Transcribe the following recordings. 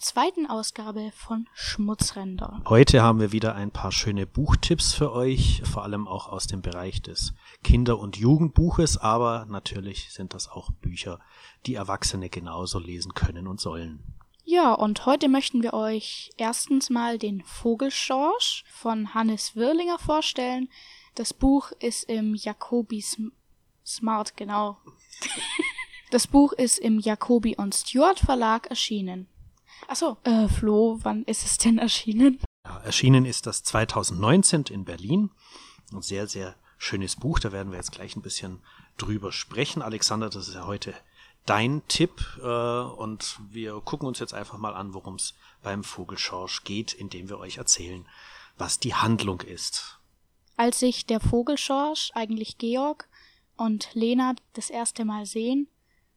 zweiten Ausgabe von Schmutzränder. Heute haben wir wieder ein paar schöne Buchtipps für euch, vor allem auch aus dem Bereich des Kinder- und Jugendbuches, aber natürlich sind das auch Bücher, die Erwachsene genauso lesen können und sollen. Ja, und heute möchten wir euch erstens mal den Vogelschorsch von Hannes Wirlinger vorstellen. Das Buch ist im Jacobi Smart, genau. Das Buch ist im Jacobi und Stewart Verlag erschienen. Achso, äh, Flo, wann ist es denn erschienen? Ja, erschienen ist das 2019 in Berlin. Ein sehr, sehr schönes Buch. Da werden wir jetzt gleich ein bisschen drüber sprechen. Alexander, das ist ja heute dein Tipp. Äh, und wir gucken uns jetzt einfach mal an, worum es beim Vogelschorsch geht, indem wir euch erzählen, was die Handlung ist. Als sich der Vogelschorsch, eigentlich Georg, und Lena das erste Mal sehen,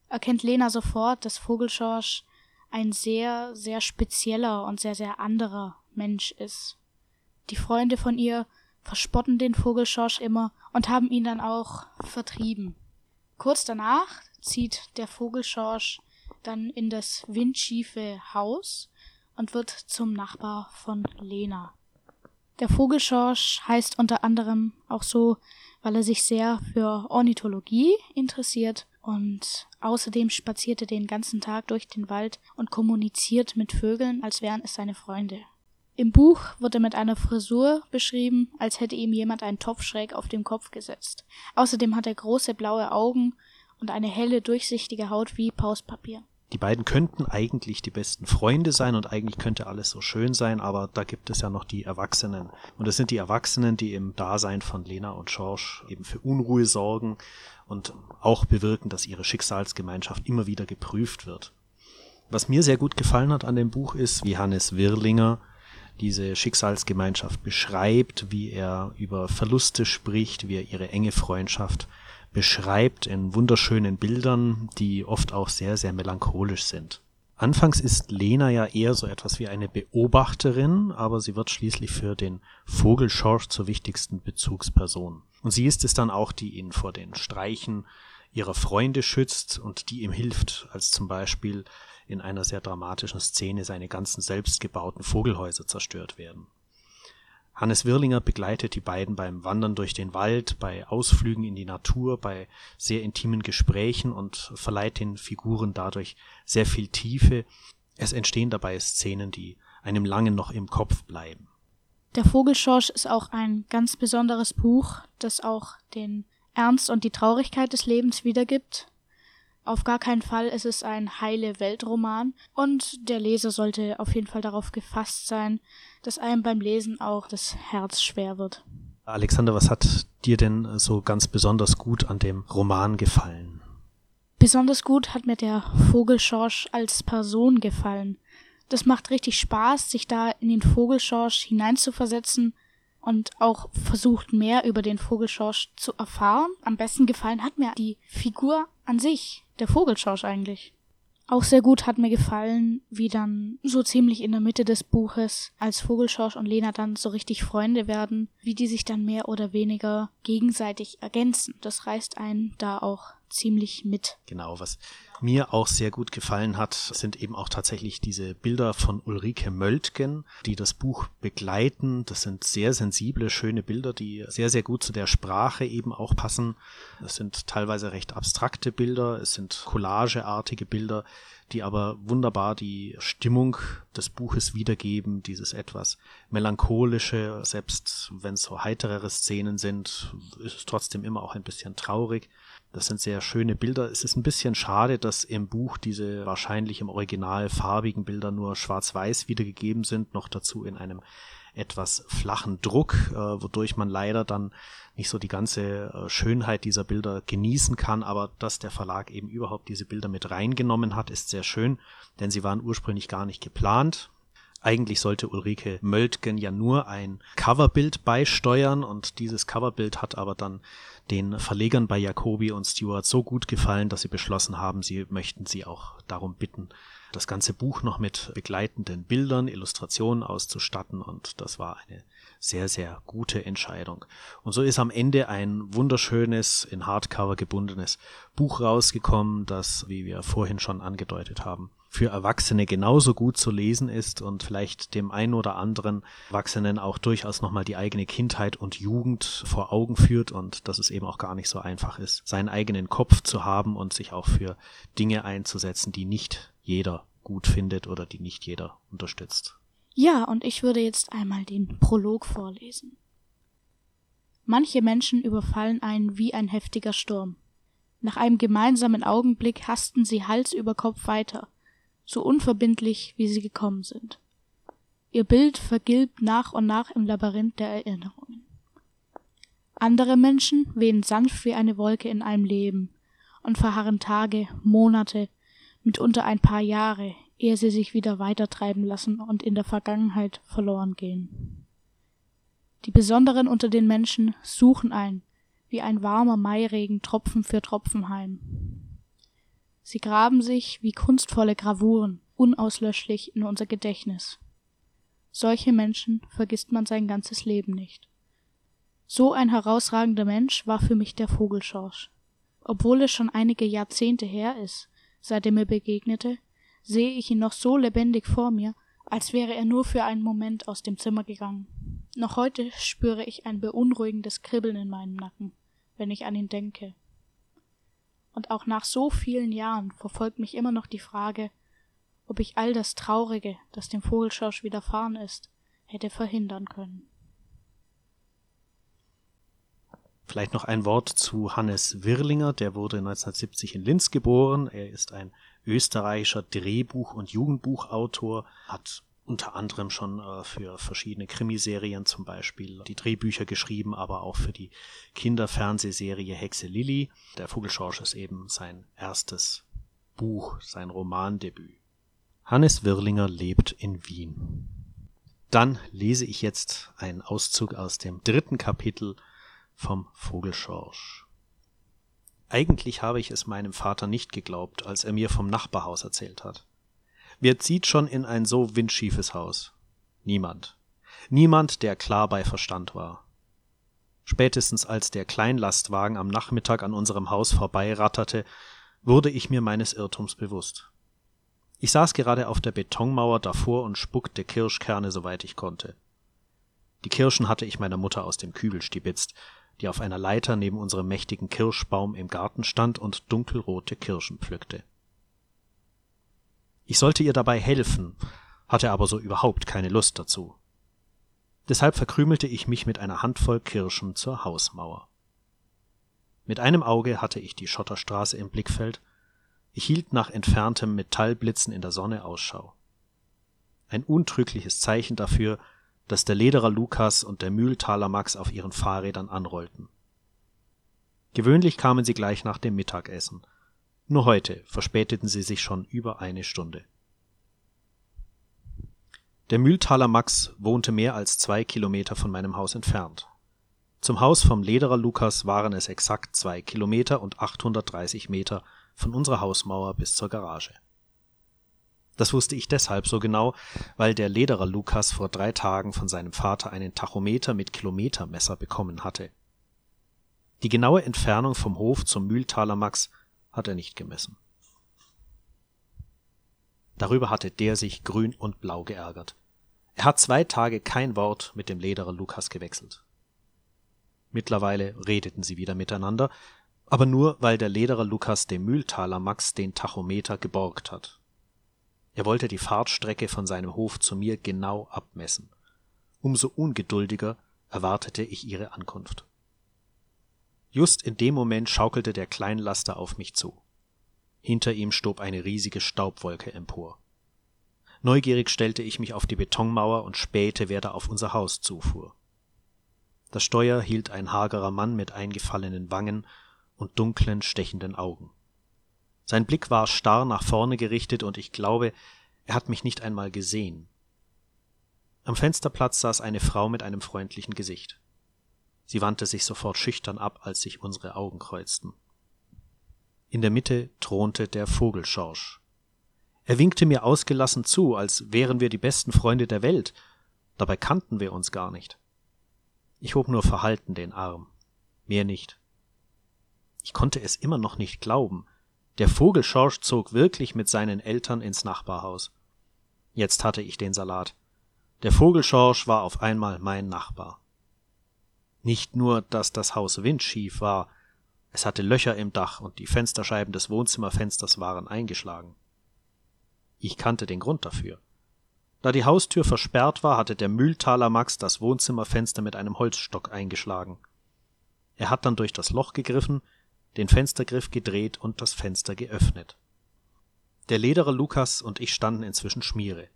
erkennt Lena sofort, dass Vogelschorsch ein sehr, sehr spezieller und sehr, sehr anderer Mensch ist. Die Freunde von ihr verspotten den Vogelschorsch immer und haben ihn dann auch vertrieben. Kurz danach zieht der Vogelschorsch dann in das windschiefe Haus und wird zum Nachbar von Lena. Der Vogelschorsch heißt unter anderem auch so, weil er sich sehr für Ornithologie interessiert und außerdem spaziert er den ganzen Tag durch den Wald und kommuniziert mit Vögeln, als wären es seine Freunde. Im Buch wird er mit einer Frisur beschrieben, als hätte ihm jemand einen Topf schräg auf den Kopf gesetzt. Außerdem hat er große blaue Augen und eine helle, durchsichtige Haut wie Pauspapier. Die beiden könnten eigentlich die besten Freunde sein und eigentlich könnte alles so schön sein, aber da gibt es ja noch die Erwachsenen. Und es sind die Erwachsenen, die im Dasein von Lena und George eben für Unruhe sorgen und auch bewirken, dass ihre Schicksalsgemeinschaft immer wieder geprüft wird. Was mir sehr gut gefallen hat an dem Buch ist, wie Hannes Wirlinger diese Schicksalsgemeinschaft beschreibt, wie er über Verluste spricht, wie er ihre enge Freundschaft beschreibt in wunderschönen Bildern, die oft auch sehr, sehr melancholisch sind. Anfangs ist Lena ja eher so etwas wie eine Beobachterin, aber sie wird schließlich für den Vogel zur wichtigsten Bezugsperson. Und sie ist es dann auch, die ihn vor den Streichen ihrer Freunde schützt und die ihm hilft, als zum Beispiel in einer sehr dramatischen Szene seine ganzen selbstgebauten Vogelhäuser zerstört werden. Hannes Wirlinger begleitet die beiden beim Wandern durch den Wald, bei Ausflügen in die Natur, bei sehr intimen Gesprächen und verleiht den Figuren dadurch sehr viel Tiefe. Es entstehen dabei Szenen, die einem lange noch im Kopf bleiben. Der Vogelschorsch ist auch ein ganz besonderes Buch, das auch den Ernst und die Traurigkeit des Lebens wiedergibt. Auf gar keinen Fall ist es ein heile Weltroman und der Leser sollte auf jeden Fall darauf gefasst sein, dass einem beim Lesen auch das Herz schwer wird. Alexander, was hat dir denn so ganz besonders gut an dem Roman gefallen? Besonders gut hat mir der Vogelschorsch als Person gefallen. Das macht richtig Spaß, sich da in den Vogelschorsch hineinzuversetzen und auch versucht mehr über den Vogelschorsch zu erfahren. Am besten gefallen hat mir die Figur an sich, der Vogelschorsch eigentlich. Auch sehr gut hat mir gefallen, wie dann so ziemlich in der Mitte des Buches, als Vogelschorsch und Lena dann so richtig Freunde werden, wie die sich dann mehr oder weniger gegenseitig ergänzen. Das reißt einen da auch ziemlich mit. Genau, was mir auch sehr gut gefallen hat, sind eben auch tatsächlich diese Bilder von Ulrike Möltgen, die das Buch begleiten. Das sind sehr sensible, schöne Bilder, die sehr, sehr gut zu der Sprache eben auch passen. Es sind teilweise recht abstrakte Bilder, es sind collageartige Bilder, die aber wunderbar die Stimmung des Buches wiedergeben, dieses etwas melancholische, selbst wenn es so heiterere Szenen sind, ist es trotzdem immer auch ein bisschen traurig. Das sind sehr schöne Bilder. Es ist ein bisschen schade, dass im Buch diese wahrscheinlich im Original farbigen Bilder nur schwarz-weiß wiedergegeben sind, noch dazu in einem etwas flachen Druck, äh, wodurch man leider dann nicht so die ganze äh, Schönheit dieser Bilder genießen kann, aber dass der Verlag eben überhaupt diese Bilder mit reingenommen hat, ist sehr schön, denn sie waren ursprünglich gar nicht geplant. Eigentlich sollte Ulrike Möltgen ja nur ein Coverbild beisteuern und dieses Coverbild hat aber dann den Verlegern bei Jacobi und Stewart so gut gefallen, dass sie beschlossen haben, sie möchten sie auch darum bitten, das ganze Buch noch mit begleitenden Bildern, Illustrationen auszustatten und das war eine sehr, sehr gute Entscheidung. Und so ist am Ende ein wunderschönes, in Hardcover gebundenes Buch rausgekommen, das, wie wir vorhin schon angedeutet haben, für Erwachsene genauso gut zu lesen ist und vielleicht dem einen oder anderen Erwachsenen auch durchaus nochmal die eigene Kindheit und Jugend vor Augen führt und dass es eben auch gar nicht so einfach ist, seinen eigenen Kopf zu haben und sich auch für Dinge einzusetzen, die nicht jeder gut findet oder die nicht jeder unterstützt. Ja, und ich würde jetzt einmal den Prolog vorlesen. Manche Menschen überfallen einen wie ein heftiger Sturm. Nach einem gemeinsamen Augenblick hasten sie Hals über Kopf weiter, so unverbindlich, wie sie gekommen sind. Ihr Bild vergilbt nach und nach im Labyrinth der Erinnerungen. Andere Menschen wehen sanft wie eine Wolke in einem Leben und verharren Tage, Monate, mitunter ein paar Jahre, ehe sie sich wieder weitertreiben lassen und in der Vergangenheit verloren gehen. Die Besonderen unter den Menschen suchen ein, wie ein warmer Mairegen Tropfen für Tropfen heim. Sie graben sich wie kunstvolle Gravuren unauslöschlich in unser Gedächtnis. Solche Menschen vergisst man sein ganzes Leben nicht. So ein herausragender Mensch war für mich der Vogelschorsch. Obwohl es schon einige Jahrzehnte her ist, seit er mir begegnete, sehe ich ihn noch so lebendig vor mir, als wäre er nur für einen Moment aus dem Zimmer gegangen. Noch heute spüre ich ein beunruhigendes Kribbeln in meinem Nacken, wenn ich an ihn denke. Und auch nach so vielen Jahren verfolgt mich immer noch die Frage, ob ich all das Traurige, das dem Vogelschorsch widerfahren ist, hätte verhindern können. Vielleicht noch ein Wort zu Hannes Wirlinger, der wurde 1970 in Linz geboren. Er ist ein österreichischer Drehbuch- und Jugendbuchautor, hat unter anderem schon äh, für verschiedene Krimiserien zum Beispiel die Drehbücher geschrieben, aber auch für die Kinderfernsehserie Hexe Lilly. Der Vogelschorsch ist eben sein erstes Buch, sein Romandebüt. Hannes Wirlinger lebt in Wien. Dann lese ich jetzt einen Auszug aus dem dritten Kapitel vom Vogelschorsch. Eigentlich habe ich es meinem Vater nicht geglaubt, als er mir vom Nachbarhaus erzählt hat. Wer zieht schon in ein so windschiefes Haus? Niemand. Niemand, der klar bei Verstand war. Spätestens als der Kleinlastwagen am Nachmittag an unserem Haus vorbeiratterte, wurde ich mir meines Irrtums bewusst. Ich saß gerade auf der Betonmauer davor und spuckte Kirschkerne, soweit ich konnte. Die Kirschen hatte ich meiner Mutter aus dem Kübel stibitzt, die auf einer Leiter neben unserem mächtigen Kirschbaum im Garten stand und dunkelrote Kirschen pflückte. Ich sollte ihr dabei helfen, hatte aber so überhaupt keine Lust dazu. Deshalb verkrümelte ich mich mit einer Handvoll Kirschen zur Hausmauer. Mit einem Auge hatte ich die Schotterstraße im Blickfeld, ich hielt nach entferntem Metallblitzen in der Sonne Ausschau. Ein untrügliches Zeichen dafür, dass der Lederer Lukas und der Mühltaler Max auf ihren Fahrrädern anrollten. Gewöhnlich kamen sie gleich nach dem Mittagessen, nur heute verspäteten sie sich schon über eine Stunde. Der Mühltaler Max wohnte mehr als zwei Kilometer von meinem Haus entfernt. Zum Haus vom Lederer Lukas waren es exakt zwei Kilometer und 830 Meter von unserer Hausmauer bis zur Garage. Das wusste ich deshalb so genau, weil der Lederer Lukas vor drei Tagen von seinem Vater einen Tachometer mit Kilometermesser bekommen hatte. Die genaue Entfernung vom Hof zum Mühltaler Max hat er nicht gemessen. Darüber hatte der sich grün und blau geärgert. Er hat zwei Tage kein Wort mit dem Lederer Lukas gewechselt. Mittlerweile redeten sie wieder miteinander, aber nur, weil der Lederer Lukas dem Mühltaler Max den Tachometer geborgt hat. Er wollte die Fahrtstrecke von seinem Hof zu mir genau abmessen. Umso ungeduldiger erwartete ich ihre Ankunft. Just in dem Moment schaukelte der Kleinlaster auf mich zu. Hinter ihm stob eine riesige Staubwolke empor. Neugierig stellte ich mich auf die Betonmauer und spähte, wer da auf unser Haus zufuhr. Das Steuer hielt ein hagerer Mann mit eingefallenen Wangen und dunklen, stechenden Augen. Sein Blick war starr nach vorne gerichtet und ich glaube, er hat mich nicht einmal gesehen. Am Fensterplatz saß eine Frau mit einem freundlichen Gesicht. Sie wandte sich sofort schüchtern ab, als sich unsere Augen kreuzten. In der Mitte thronte der Vogelschorsch. Er winkte mir ausgelassen zu, als wären wir die besten Freunde der Welt, dabei kannten wir uns gar nicht. Ich hob nur verhalten den Arm, mehr nicht. Ich konnte es immer noch nicht glauben. Der Vogel Schorsch zog wirklich mit seinen Eltern ins Nachbarhaus. Jetzt hatte ich den Salat. Der Vogel Schorsch war auf einmal mein Nachbar. Nicht nur, dass das Haus windschief war, es hatte Löcher im Dach und die Fensterscheiben des Wohnzimmerfensters waren eingeschlagen. Ich kannte den Grund dafür. Da die Haustür versperrt war, hatte der Mühltaler Max das Wohnzimmerfenster mit einem Holzstock eingeschlagen. Er hat dann durch das Loch gegriffen, den Fenstergriff gedreht und das Fenster geöffnet. Der Lederer Lukas und ich standen inzwischen Schmiere.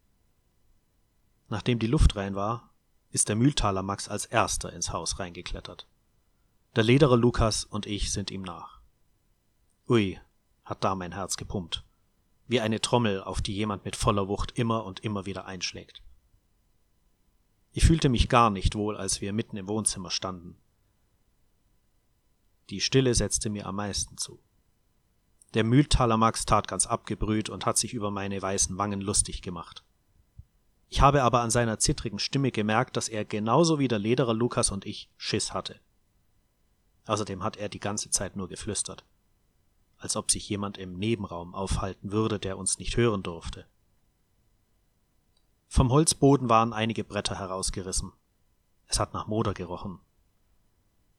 Nachdem die Luft rein war, ist der Mühltaler Max als erster ins Haus reingeklettert. Der Lederer Lukas und ich sind ihm nach. Ui, hat da mein Herz gepumpt wie eine Trommel, auf die jemand mit voller Wucht immer und immer wieder einschlägt. Ich fühlte mich gar nicht wohl, als wir mitten im Wohnzimmer standen. Die Stille setzte mir am meisten zu. Der Mühltaler Max tat ganz abgebrüht und hat sich über meine weißen Wangen lustig gemacht. Ich habe aber an seiner zittrigen Stimme gemerkt, dass er genauso wie der Lederer Lukas und ich Schiss hatte. Außerdem hat er die ganze Zeit nur geflüstert als ob sich jemand im Nebenraum aufhalten würde, der uns nicht hören durfte. Vom Holzboden waren einige Bretter herausgerissen. Es hat nach Moder gerochen.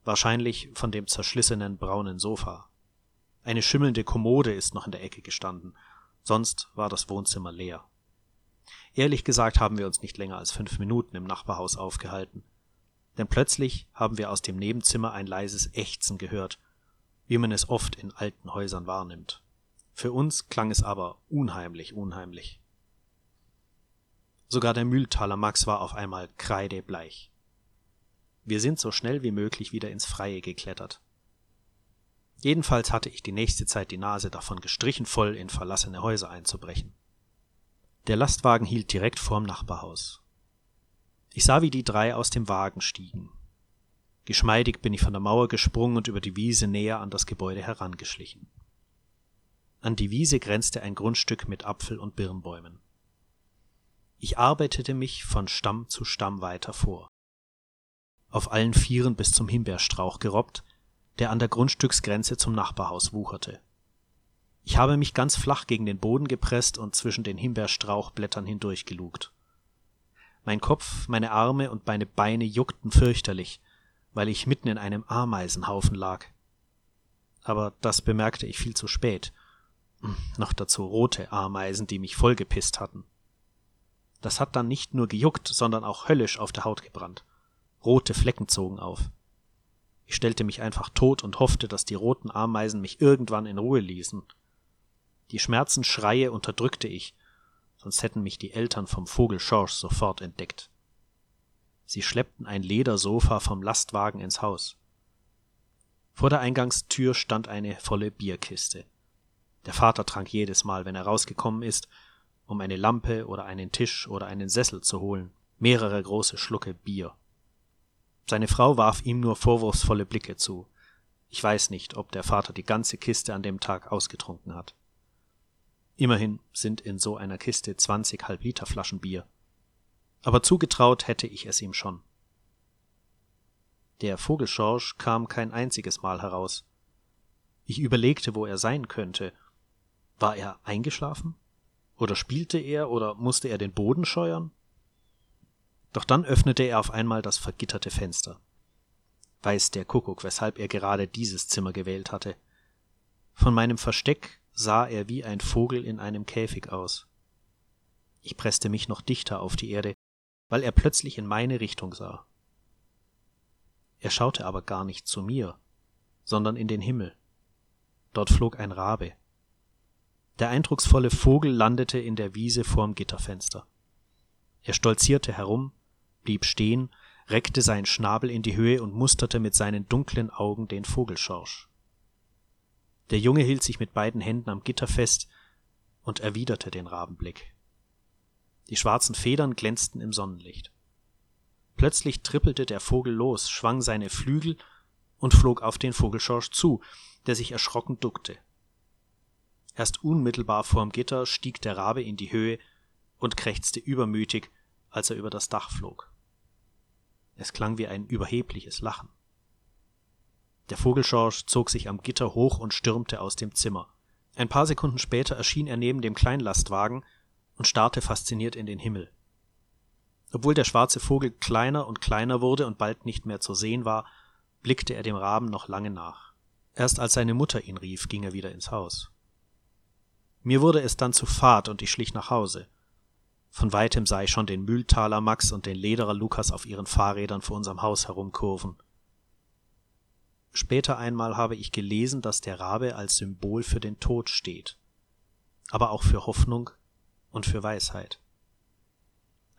Wahrscheinlich von dem zerschlissenen braunen Sofa. Eine schimmelnde Kommode ist noch in der Ecke gestanden, sonst war das Wohnzimmer leer. Ehrlich gesagt haben wir uns nicht länger als fünf Minuten im Nachbarhaus aufgehalten, denn plötzlich haben wir aus dem Nebenzimmer ein leises Ächzen gehört wie man es oft in alten Häusern wahrnimmt. Für uns klang es aber unheimlich, unheimlich. Sogar der Mühltaler Max war auf einmal kreidebleich. Wir sind so schnell wie möglich wieder ins Freie geklettert. Jedenfalls hatte ich die nächste Zeit die Nase davon gestrichen voll, in verlassene Häuser einzubrechen. Der Lastwagen hielt direkt vorm Nachbarhaus. Ich sah, wie die drei aus dem Wagen stiegen. Geschmeidig bin ich von der Mauer gesprungen und über die Wiese näher an das Gebäude herangeschlichen. An die Wiese grenzte ein Grundstück mit Apfel- und Birnbäumen. Ich arbeitete mich von Stamm zu Stamm weiter vor. Auf allen Vieren bis zum Himbeerstrauch gerobbt, der an der Grundstücksgrenze zum Nachbarhaus wucherte. Ich habe mich ganz flach gegen den Boden gepresst und zwischen den Himbeerstrauchblättern hindurchgelugt. Mein Kopf, meine Arme und meine Beine juckten fürchterlich, weil ich mitten in einem Ameisenhaufen lag. Aber das bemerkte ich viel zu spät. Hm, noch dazu rote Ameisen, die mich vollgepisst hatten. Das hat dann nicht nur gejuckt, sondern auch höllisch auf der Haut gebrannt. Rote Flecken zogen auf. Ich stellte mich einfach tot und hoffte, dass die roten Ameisen mich irgendwann in Ruhe ließen. Die Schmerzensschreie unterdrückte ich, sonst hätten mich die Eltern vom Vogel Schorsch sofort entdeckt. Sie schleppten ein Ledersofa vom Lastwagen ins Haus. Vor der Eingangstür stand eine volle Bierkiste. Der Vater trank jedes Mal, wenn er rausgekommen ist, um eine Lampe oder einen Tisch oder einen Sessel zu holen, mehrere große Schlucke Bier. Seine Frau warf ihm nur vorwurfsvolle Blicke zu. Ich weiß nicht, ob der Vater die ganze Kiste an dem Tag ausgetrunken hat. Immerhin sind in so einer Kiste zwanzig Halbliterflaschen Bier aber zugetraut hätte ich es ihm schon. Der Vogelschorsch kam kein einziges Mal heraus. Ich überlegte, wo er sein könnte. War er eingeschlafen? Oder spielte er oder musste er den Boden scheuern? Doch dann öffnete er auf einmal das vergitterte Fenster. Weiß der Kuckuck, weshalb er gerade dieses Zimmer gewählt hatte. Von meinem Versteck sah er wie ein Vogel in einem Käfig aus. Ich presste mich noch dichter auf die Erde, weil er plötzlich in meine Richtung sah. Er schaute aber gar nicht zu mir, sondern in den Himmel. Dort flog ein Rabe. Der eindrucksvolle Vogel landete in der Wiese vorm Gitterfenster. Er stolzierte herum, blieb stehen, reckte seinen Schnabel in die Höhe und musterte mit seinen dunklen Augen den Vogelschorsch. Der Junge hielt sich mit beiden Händen am Gitter fest und erwiderte den Rabenblick. Die schwarzen Federn glänzten im Sonnenlicht. Plötzlich trippelte der Vogel los, schwang seine Flügel und flog auf den Vogelschorsch zu, der sich erschrocken duckte. Erst unmittelbar vorm Gitter stieg der Rabe in die Höhe und krächzte übermütig, als er über das Dach flog. Es klang wie ein überhebliches Lachen. Der Vogelschorsch zog sich am Gitter hoch und stürmte aus dem Zimmer. Ein paar Sekunden später erschien er neben dem Kleinlastwagen und starrte fasziniert in den Himmel. Obwohl der schwarze Vogel kleiner und kleiner wurde und bald nicht mehr zu sehen war, blickte er dem Raben noch lange nach. Erst als seine Mutter ihn rief, ging er wieder ins Haus. Mir wurde es dann zu fad und ich schlich nach Hause. Von weitem sah ich schon den Mühltaler Max und den Lederer Lukas auf ihren Fahrrädern vor unserem Haus herumkurven. Später einmal habe ich gelesen, dass der Rabe als Symbol für den Tod steht, aber auch für Hoffnung und für Weisheit.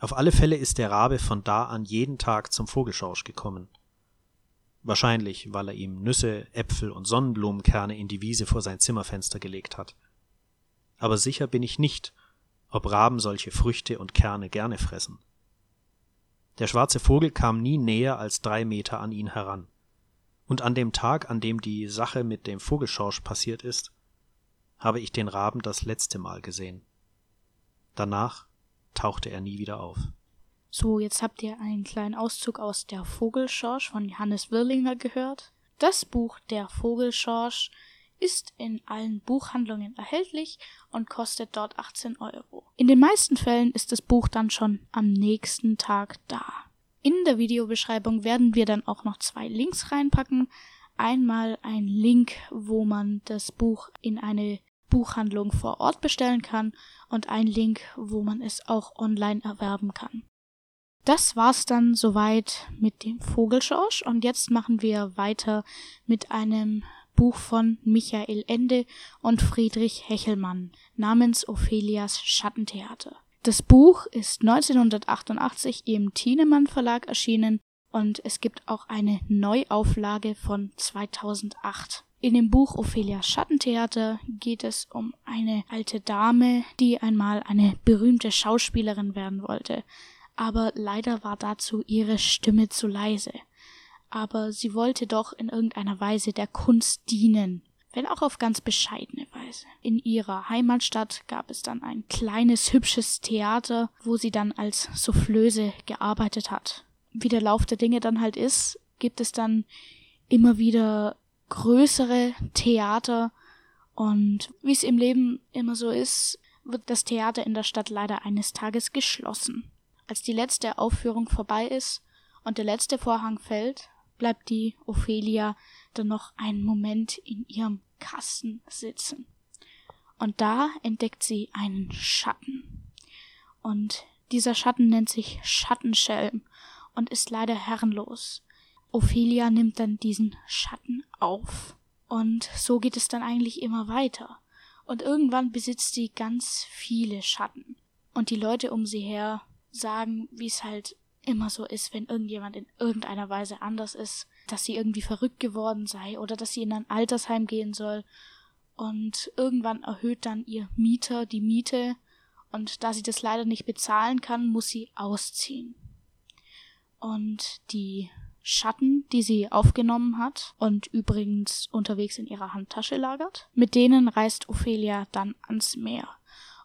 Auf alle Fälle ist der Rabe von da an jeden Tag zum Vogelschorsch gekommen. Wahrscheinlich, weil er ihm Nüsse, Äpfel und Sonnenblumenkerne in die Wiese vor sein Zimmerfenster gelegt hat. Aber sicher bin ich nicht, ob Raben solche Früchte und Kerne gerne fressen. Der schwarze Vogel kam nie näher als drei Meter an ihn heran. Und an dem Tag, an dem die Sache mit dem Vogelschorsch passiert ist, habe ich den Raben das letzte Mal gesehen. Danach tauchte er nie wieder auf. So, jetzt habt ihr einen kleinen Auszug aus Der Vogelschorsch von Johannes Wirlinger gehört. Das Buch Der Vogelschorsch ist in allen Buchhandlungen erhältlich und kostet dort 18 Euro. In den meisten Fällen ist das Buch dann schon am nächsten Tag da. In der Videobeschreibung werden wir dann auch noch zwei Links reinpacken. Einmal ein Link, wo man das Buch in eine Buchhandlung vor Ort bestellen kann und ein Link, wo man es auch online erwerben kann. Das war's dann soweit mit dem Vogelschorsch und jetzt machen wir weiter mit einem Buch von Michael Ende und Friedrich Hechelmann namens Ophelias Schattentheater. Das Buch ist 1988 im Thienemann Verlag erschienen und es gibt auch eine Neuauflage von 2008. In dem Buch Ophelias Schattentheater geht es um eine alte Dame, die einmal eine berühmte Schauspielerin werden wollte, aber leider war dazu ihre Stimme zu leise. Aber sie wollte doch in irgendeiner Weise der Kunst dienen, wenn auch auf ganz bescheidene Weise. In ihrer Heimatstadt gab es dann ein kleines, hübsches Theater, wo sie dann als Soufflöse gearbeitet hat. Wie der Lauf der Dinge dann halt ist, gibt es dann immer wieder größere Theater und wie es im Leben immer so ist, wird das Theater in der Stadt leider eines Tages geschlossen. Als die letzte Aufführung vorbei ist und der letzte Vorhang fällt, bleibt die Ophelia dann noch einen Moment in ihrem Kasten sitzen. Und da entdeckt sie einen Schatten. Und dieser Schatten nennt sich Schattenschelm und ist leider herrenlos. Ophelia nimmt dann diesen Schatten auf. Und so geht es dann eigentlich immer weiter. Und irgendwann besitzt sie ganz viele Schatten. Und die Leute um sie her sagen, wie es halt immer so ist, wenn irgendjemand in irgendeiner Weise anders ist, dass sie irgendwie verrückt geworden sei oder dass sie in ein Altersheim gehen soll. Und irgendwann erhöht dann ihr Mieter die Miete und da sie das leider nicht bezahlen kann, muss sie ausziehen. Und die Schatten, die sie aufgenommen hat und übrigens unterwegs in ihrer Handtasche lagert. Mit denen reist Ophelia dann ans Meer.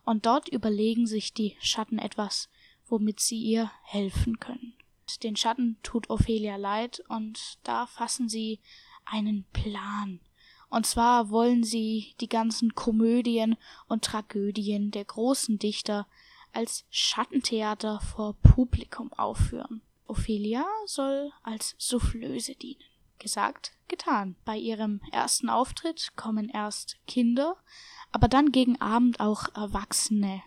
Und dort überlegen sich die Schatten etwas, womit sie ihr helfen können. Den Schatten tut Ophelia leid und da fassen sie einen Plan. Und zwar wollen sie die ganzen Komödien und Tragödien der großen Dichter als Schattentheater vor Publikum aufführen. Ophelia soll als Soufflöse dienen. Gesagt, getan. Bei ihrem ersten Auftritt kommen erst Kinder, aber dann gegen Abend auch Erwachsene,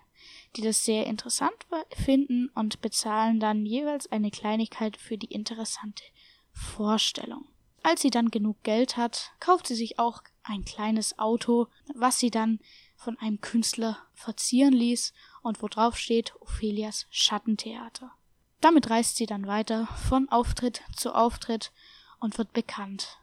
die das sehr interessant finden und bezahlen dann jeweils eine Kleinigkeit für die interessante Vorstellung. Als sie dann genug Geld hat, kauft sie sich auch ein kleines Auto, was sie dann von einem Künstler verzieren ließ und wo drauf steht Ophelias Schattentheater. Damit reist sie dann weiter von Auftritt zu Auftritt und wird bekannt.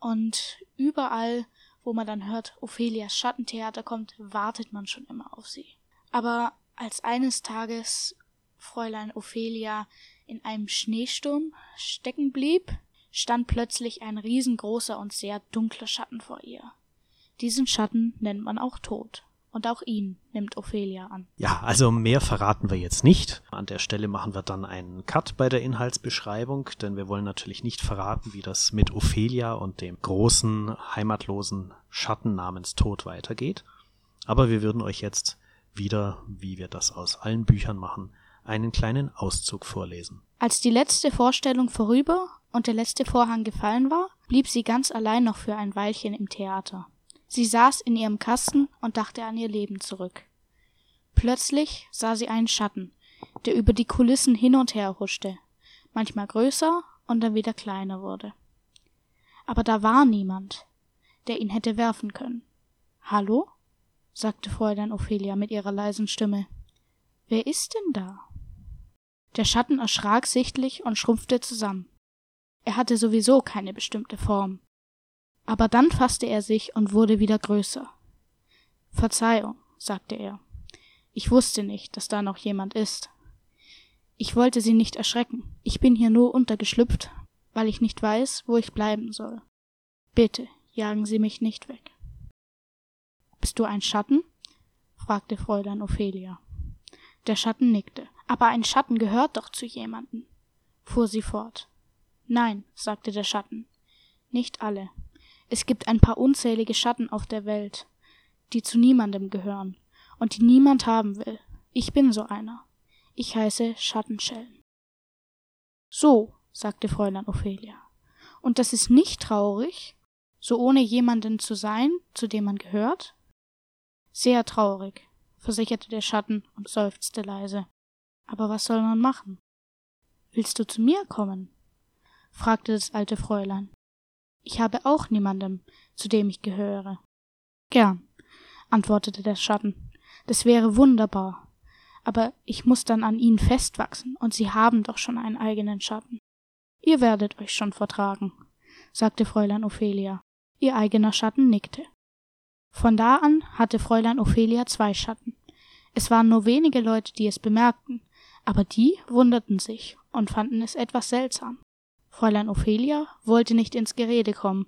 Und überall, wo man dann hört, Ophelias Schattentheater kommt, wartet man schon immer auf sie. Aber als eines Tages Fräulein Ophelia in einem Schneesturm stecken blieb, stand plötzlich ein riesengroßer und sehr dunkler Schatten vor ihr. Diesen Schatten nennt man auch Tod. Und auch ihn nimmt Ophelia an. Ja, also mehr verraten wir jetzt nicht. An der Stelle machen wir dann einen Cut bei der Inhaltsbeschreibung, denn wir wollen natürlich nicht verraten, wie das mit Ophelia und dem großen, heimatlosen Schatten namens Tod weitergeht. Aber wir würden euch jetzt wieder, wie wir das aus allen Büchern machen, einen kleinen Auszug vorlesen. Als die letzte Vorstellung vorüber und der letzte Vorhang gefallen war, blieb sie ganz allein noch für ein Weilchen im Theater. Sie saß in ihrem Kasten und dachte an ihr Leben zurück. Plötzlich sah sie einen Schatten, der über die Kulissen hin und her huschte, manchmal größer und dann wieder kleiner wurde. Aber da war niemand, der ihn hätte werfen können. Hallo? Sagte Fräulein Ophelia mit ihrer leisen Stimme. Wer ist denn da? Der Schatten erschrak sichtlich und schrumpfte zusammen. Er hatte sowieso keine bestimmte Form. Aber dann fasste er sich und wurde wieder größer. Verzeihung, sagte er. Ich wusste nicht, dass da noch jemand ist. Ich wollte Sie nicht erschrecken. Ich bin hier nur untergeschlüpft, weil ich nicht weiß, wo ich bleiben soll. Bitte, jagen Sie mich nicht weg. Bist du ein Schatten? fragte Fräulein Ophelia. Der Schatten nickte. Aber ein Schatten gehört doch zu jemanden, fuhr sie fort. Nein, sagte der Schatten. Nicht alle. Es gibt ein paar unzählige Schatten auf der Welt, die zu niemandem gehören und die niemand haben will. Ich bin so einer. Ich heiße Schattenschellen. So, sagte Fräulein Ophelia. Und das ist nicht traurig, so ohne jemanden zu sein, zu dem man gehört? Sehr traurig, versicherte der Schatten und seufzte leise. Aber was soll man machen? Willst du zu mir kommen? fragte das alte Fräulein. Ich habe auch niemandem, zu dem ich gehöre. Gern, antwortete der Schatten. Das wäre wunderbar. Aber ich muss dann an ihnen festwachsen, und sie haben doch schon einen eigenen Schatten. Ihr werdet euch schon vertragen, sagte Fräulein Ophelia. Ihr eigener Schatten nickte. Von da an hatte Fräulein Ophelia zwei Schatten. Es waren nur wenige Leute, die es bemerkten, aber die wunderten sich und fanden es etwas seltsam. Fräulein Ophelia wollte nicht ins Gerede kommen,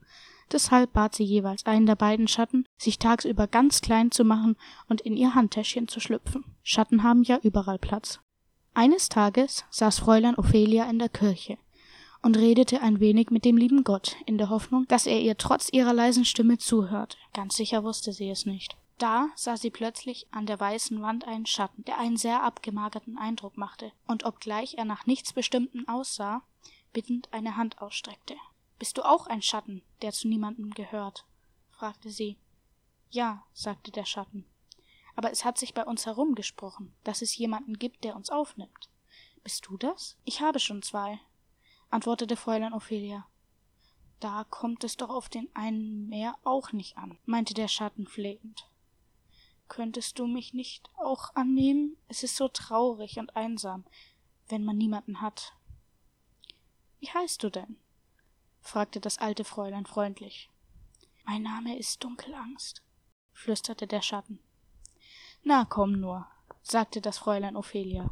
deshalb bat sie jeweils einen der beiden Schatten, sich tagsüber ganz klein zu machen und in ihr Handtäschchen zu schlüpfen. Schatten haben ja überall Platz. Eines Tages saß Fräulein Ophelia in der Kirche und redete ein wenig mit dem lieben Gott, in der Hoffnung, dass er ihr trotz ihrer leisen Stimme zuhörte. Ganz sicher wusste sie es nicht. Da sah sie plötzlich an der weißen Wand einen Schatten, der einen sehr abgemagerten Eindruck machte, und obgleich er nach nichts Bestimmten aussah, bittend eine Hand ausstreckte. Bist du auch ein Schatten, der zu niemandem gehört? fragte sie. Ja, sagte der Schatten. Aber es hat sich bei uns herumgesprochen, dass es jemanden gibt, der uns aufnimmt. Bist du das? Ich habe schon zwei, antwortete Fräulein Ophelia. Da kommt es doch auf den einen mehr auch nicht an, meinte der Schatten flehend. Könntest du mich nicht auch annehmen? Es ist so traurig und einsam, wenn man niemanden hat. Wie heißt du denn? fragte das alte Fräulein freundlich. Mein Name ist Dunkelangst, flüsterte der Schatten. Na komm nur, sagte das Fräulein Ophelia.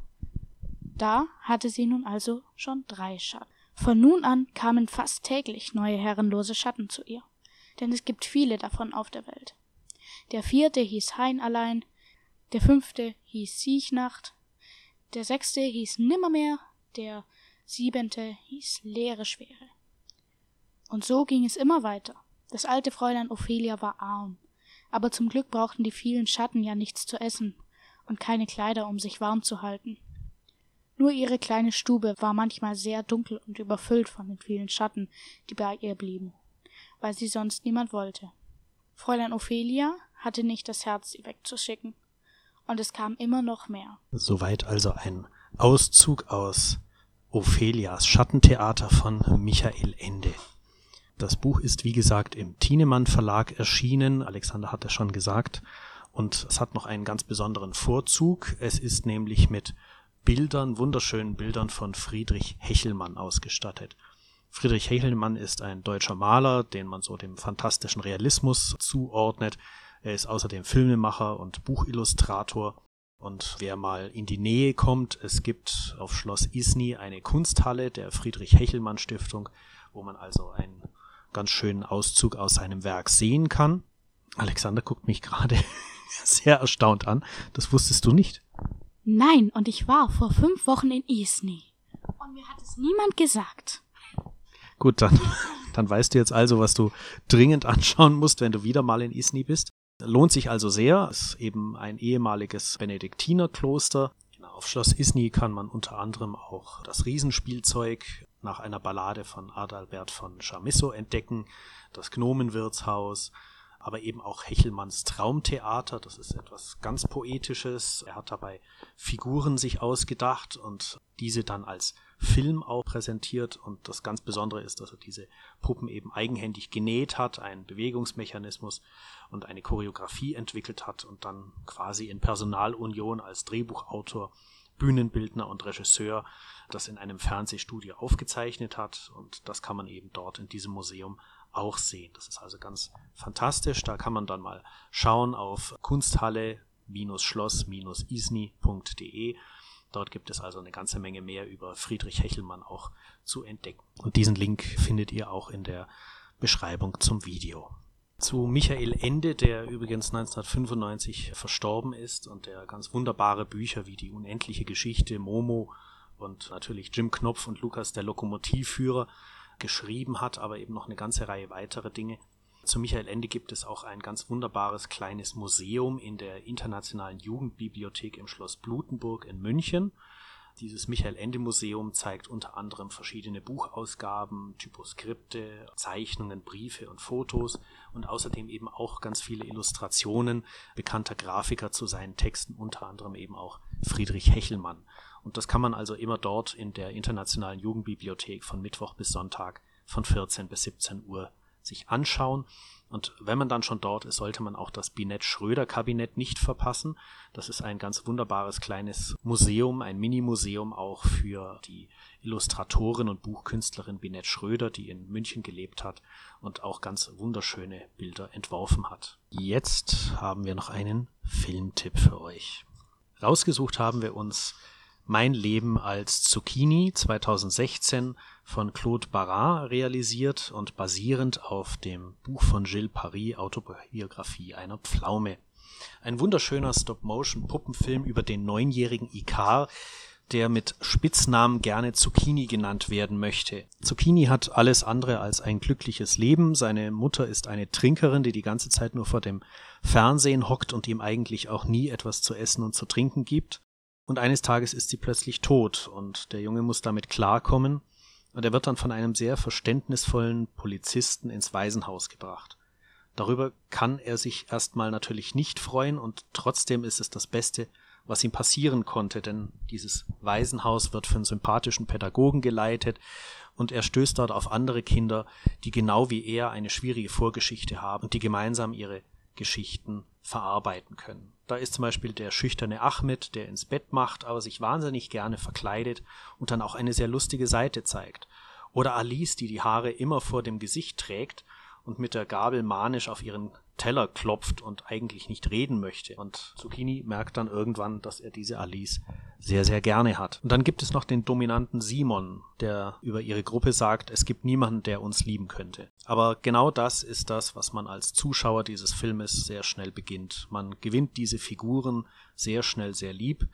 Da hatte sie nun also schon drei Schatten. Von nun an kamen fast täglich neue herrenlose Schatten zu ihr, denn es gibt viele davon auf der Welt. Der vierte hieß Hein allein, der fünfte hieß Siechnacht, der sechste hieß Nimmermehr, der siebente hieß leere Schwere. Und so ging es immer weiter. Das alte Fräulein Ophelia war arm, aber zum Glück brauchten die vielen Schatten ja nichts zu essen und keine Kleider, um sich warm zu halten. Nur ihre kleine Stube war manchmal sehr dunkel und überfüllt von den vielen Schatten, die bei ihr blieben, weil sie sonst niemand wollte. Fräulein Ophelia hatte nicht das Herz, sie wegzuschicken, und es kam immer noch mehr. Soweit also ein Auszug aus Ophelias Schattentheater von Michael Ende. Das Buch ist, wie gesagt, im Thienemann Verlag erschienen. Alexander hat es schon gesagt. Und es hat noch einen ganz besonderen Vorzug. Es ist nämlich mit Bildern, wunderschönen Bildern von Friedrich Hechelmann ausgestattet. Friedrich Hechelmann ist ein deutscher Maler, den man so dem fantastischen Realismus zuordnet. Er ist außerdem Filmemacher und Buchillustrator und wer mal in die Nähe kommt, es gibt auf Schloss Isny eine Kunsthalle der Friedrich Hechelmann Stiftung, wo man also einen ganz schönen Auszug aus seinem Werk sehen kann. Alexander guckt mich gerade sehr erstaunt an. Das wusstest du nicht. Nein, und ich war vor fünf Wochen in Isny. Und mir hat es niemand gesagt. Gut, dann, dann weißt du jetzt also, was du dringend anschauen musst, wenn du wieder mal in Isny bist. Lohnt sich also sehr. Ist eben ein ehemaliges Benediktinerkloster. Auf Schloss Isny kann man unter anderem auch das Riesenspielzeug nach einer Ballade von Adalbert von Chamisso entdecken, das Gnomenwirtshaus, aber eben auch Hechelmanns Traumtheater. Das ist etwas ganz Poetisches. Er hat dabei Figuren sich ausgedacht und diese dann als Film auch präsentiert. Und das ganz Besondere ist, dass er diese Puppen eben eigenhändig genäht hat, einen Bewegungsmechanismus und eine Choreografie entwickelt hat und dann quasi in Personalunion als Drehbuchautor Bühnenbildner und Regisseur das in einem Fernsehstudio aufgezeichnet hat und das kann man eben dort in diesem Museum auch sehen. Das ist also ganz fantastisch. Da kann man dann mal schauen auf Kunsthalle-Schloss-isni.de. Dort gibt es also eine ganze Menge mehr über Friedrich Hechelmann auch zu entdecken. Und diesen Link findet ihr auch in der Beschreibung zum Video. Zu Michael Ende, der übrigens 1995 verstorben ist und der ganz wunderbare Bücher wie Die unendliche Geschichte, Momo und natürlich Jim Knopf und Lukas der Lokomotivführer geschrieben hat, aber eben noch eine ganze Reihe weiterer Dinge. Zu Michael Ende gibt es auch ein ganz wunderbares kleines Museum in der Internationalen Jugendbibliothek im Schloss Blutenburg in München. Dieses Michael Ende Museum zeigt unter anderem verschiedene Buchausgaben, Typoskripte, Zeichnungen, Briefe und Fotos und außerdem eben auch ganz viele Illustrationen bekannter Grafiker zu seinen Texten, unter anderem eben auch Friedrich Hechelmann. Und das kann man also immer dort in der Internationalen Jugendbibliothek von Mittwoch bis Sonntag von 14 bis 17 Uhr sich anschauen. Und wenn man dann schon dort ist, sollte man auch das Binett Schröder Kabinett nicht verpassen. Das ist ein ganz wunderbares kleines Museum, ein Mini-Museum auch für die Illustratorin und Buchkünstlerin Binett Schröder, die in München gelebt hat und auch ganz wunderschöne Bilder entworfen hat. Jetzt haben wir noch einen Filmtipp für euch. Rausgesucht haben wir uns mein Leben als Zucchini 2016 von Claude Barras realisiert und basierend auf dem Buch von Gilles Paris Autobiografie einer Pflaume. Ein wunderschöner Stop-Motion-Puppenfilm über den neunjährigen Ikar, der mit Spitznamen gerne Zucchini genannt werden möchte. Zucchini hat alles andere als ein glückliches Leben. Seine Mutter ist eine Trinkerin, die die ganze Zeit nur vor dem Fernsehen hockt und ihm eigentlich auch nie etwas zu essen und zu trinken gibt. Und eines Tages ist sie plötzlich tot und der Junge muss damit klarkommen und er wird dann von einem sehr verständnisvollen Polizisten ins Waisenhaus gebracht. Darüber kann er sich erstmal natürlich nicht freuen und trotzdem ist es das Beste, was ihm passieren konnte, denn dieses Waisenhaus wird von sympathischen Pädagogen geleitet und er stößt dort auf andere Kinder, die genau wie er eine schwierige Vorgeschichte haben und die gemeinsam ihre Geschichten verarbeiten können. Da ist zum Beispiel der schüchterne Ahmed, der ins Bett macht, aber sich wahnsinnig gerne verkleidet und dann auch eine sehr lustige Seite zeigt. Oder Alice, die die Haare immer vor dem Gesicht trägt und mit der Gabel manisch auf ihren Teller klopft und eigentlich nicht reden möchte. Und Zucchini merkt dann irgendwann, dass er diese Alice sehr, sehr gerne hat. Und dann gibt es noch den dominanten Simon, der über ihre Gruppe sagt, es gibt niemanden, der uns lieben könnte. Aber genau das ist das, was man als Zuschauer dieses Filmes sehr schnell beginnt. Man gewinnt diese Figuren sehr schnell sehr lieb.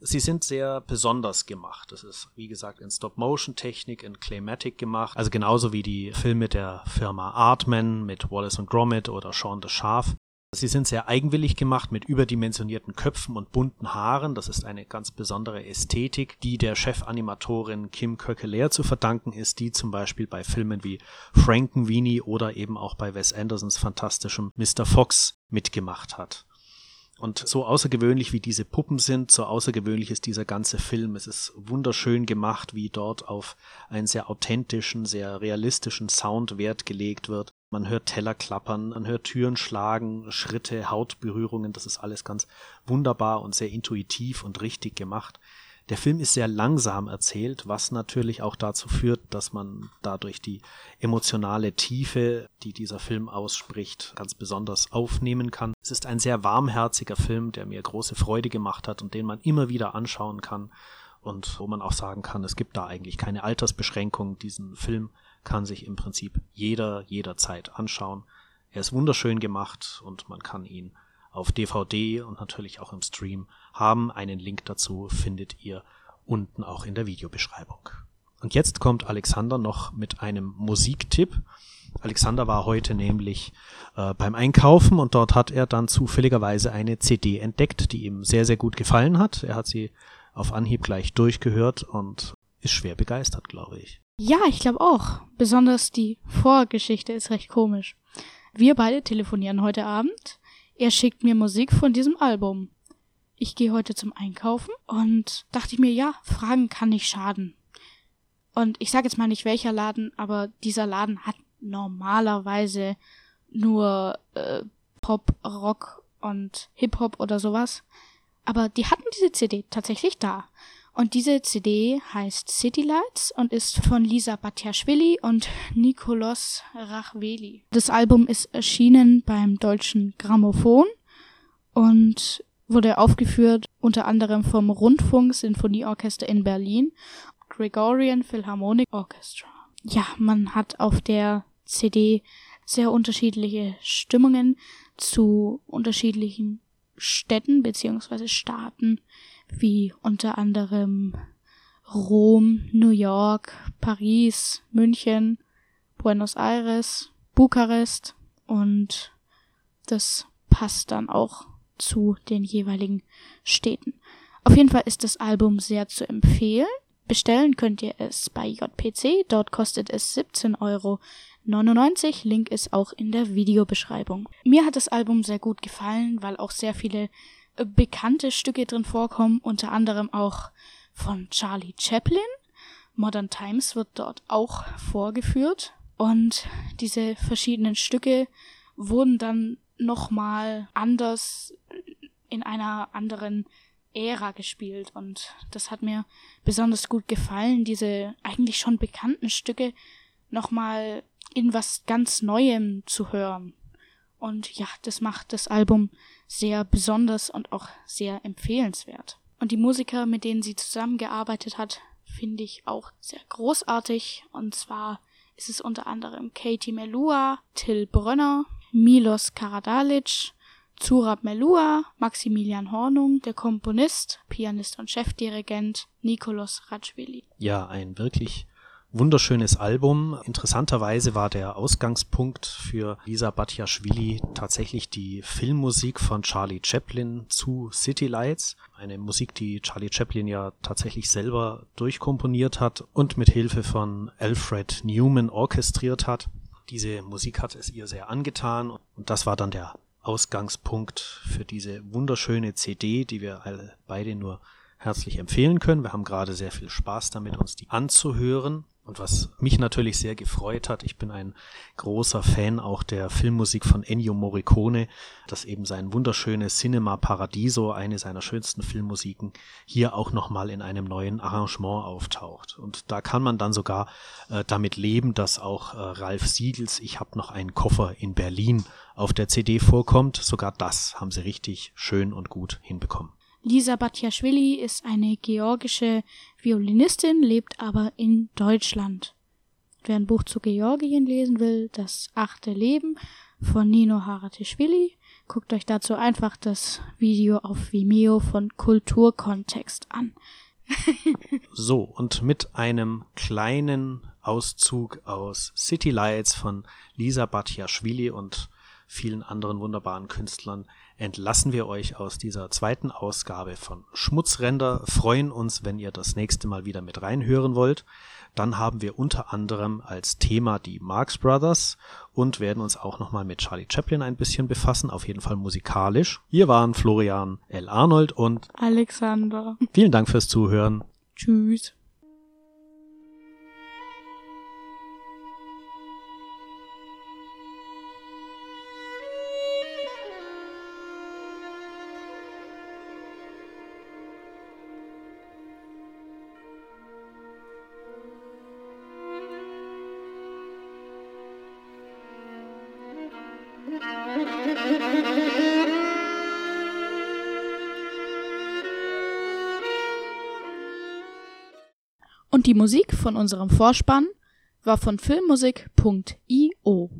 Sie sind sehr besonders gemacht. Das ist, wie gesagt, in Stop-Motion-Technik, in Claymatic gemacht. Also genauso wie die Filme der Firma Artman mit Wallace und Gromit oder Sean the Schaf. Sie sind sehr eigenwillig gemacht mit überdimensionierten Köpfen und bunten Haaren. Das ist eine ganz besondere Ästhetik, die der Chefanimatorin Kim Kökeleer zu verdanken ist, die zum Beispiel bei Filmen wie Frankenweenie oder eben auch bei Wes Andersons fantastischem Mr. Fox mitgemacht hat. Und so außergewöhnlich wie diese Puppen sind, so außergewöhnlich ist dieser ganze Film. Es ist wunderschön gemacht, wie dort auf einen sehr authentischen, sehr realistischen Sound Wert gelegt wird. Man hört Teller klappern, man hört Türen schlagen, Schritte, Hautberührungen. Das ist alles ganz wunderbar und sehr intuitiv und richtig gemacht. Der Film ist sehr langsam erzählt, was natürlich auch dazu führt, dass man dadurch die emotionale Tiefe, die dieser Film ausspricht, ganz besonders aufnehmen kann. Es ist ein sehr warmherziger Film, der mir große Freude gemacht hat und den man immer wieder anschauen kann und wo man auch sagen kann, es gibt da eigentlich keine Altersbeschränkung. Diesen Film kann sich im Prinzip jeder jederzeit anschauen. Er ist wunderschön gemacht und man kann ihn auf DVD und natürlich auch im Stream haben. Einen Link dazu findet ihr unten auch in der Videobeschreibung. Und jetzt kommt Alexander noch mit einem Musiktipp. Alexander war heute nämlich äh, beim Einkaufen und dort hat er dann zufälligerweise eine CD entdeckt, die ihm sehr, sehr gut gefallen hat. Er hat sie auf Anhieb gleich durchgehört und ist schwer begeistert, glaube ich. Ja, ich glaube auch. Besonders die Vorgeschichte ist recht komisch. Wir beide telefonieren heute Abend. Er schickt mir Musik von diesem Album. Ich gehe heute zum Einkaufen und dachte ich mir, ja, Fragen kann nicht schaden. Und ich sage jetzt mal nicht welcher Laden, aber dieser Laden hat normalerweise nur äh, Pop, Rock und Hip-Hop oder sowas. Aber die hatten diese CD tatsächlich da. Und diese CD heißt City Lights und ist von Lisa Batiashvili und Nikolos Rachveli. Das Album ist erschienen beim Deutschen Grammophon und wurde aufgeführt unter anderem vom Rundfunk Sinfonieorchester in Berlin, Gregorian Philharmonic Orchestra. Ja, man hat auf der CD sehr unterschiedliche Stimmungen zu unterschiedlichen Städten beziehungsweise Staaten, wie unter anderem Rom, New York, Paris, München, Buenos Aires, Bukarest und das passt dann auch zu den jeweiligen Städten. Auf jeden Fall ist das Album sehr zu empfehlen. Bestellen könnt ihr es bei JPC, dort kostet es 17,99 Euro. Link ist auch in der Videobeschreibung. Mir hat das Album sehr gut gefallen, weil auch sehr viele bekannte Stücke drin vorkommen, unter anderem auch von Charlie Chaplin. Modern Times wird dort auch vorgeführt und diese verschiedenen Stücke wurden dann nochmal anders in einer anderen Ära gespielt und das hat mir besonders gut gefallen, diese eigentlich schon bekannten Stücke nochmal in was ganz Neuem zu hören. Und ja, das macht das Album sehr besonders und auch sehr empfehlenswert. Und die Musiker, mit denen sie zusammengearbeitet hat, finde ich auch sehr großartig. Und zwar ist es unter anderem Katie Melua, Till Brönner, Milos Karadalic, Zurab Melua, Maximilian Hornung, der Komponist, Pianist und Chefdirigent Nikolos Rajvili. Ja, ein wirklich wunderschönes Album. Interessanterweise war der Ausgangspunkt für Lisa Batjaschwili tatsächlich die Filmmusik von Charlie Chaplin zu City Lights. Eine Musik, die Charlie Chaplin ja tatsächlich selber durchkomponiert hat und mit Hilfe von Alfred Newman orchestriert hat. Diese Musik hat es ihr sehr angetan und das war dann der Ausgangspunkt für diese wunderschöne CD, die wir alle beide nur herzlich empfehlen können. Wir haben gerade sehr viel Spaß damit, uns die anzuhören. Und was mich natürlich sehr gefreut hat, ich bin ein großer Fan auch der Filmmusik von Ennio Morricone, dass eben sein wunderschönes Cinema Paradiso, eine seiner schönsten Filmmusiken, hier auch nochmal in einem neuen Arrangement auftaucht. Und da kann man dann sogar äh, damit leben, dass auch äh, Ralf Siegels Ich hab noch einen Koffer in Berlin auf der CD vorkommt. Sogar das haben sie richtig schön und gut hinbekommen. Lisa Batjaschwili ist eine georgische Violinistin, lebt aber in Deutschland. Wer ein Buch zu Georgien lesen will, das achte Leben von Nino Haratischvili, guckt euch dazu einfach das Video auf Vimeo von Kulturkontext an. so, und mit einem kleinen Auszug aus City Lights von Lisa Batjaschwili und vielen anderen wunderbaren Künstlern entlassen wir euch aus dieser zweiten Ausgabe von Schmutzränder. Freuen uns, wenn ihr das nächste Mal wieder mit reinhören wollt. Dann haben wir unter anderem als Thema die Marx Brothers und werden uns auch nochmal mit Charlie Chaplin ein bisschen befassen, auf jeden Fall musikalisch. Hier waren Florian L. Arnold und Alexander. Vielen Dank fürs Zuhören. Tschüss. Die Musik von unserem Vorspann war von filmmusik.io.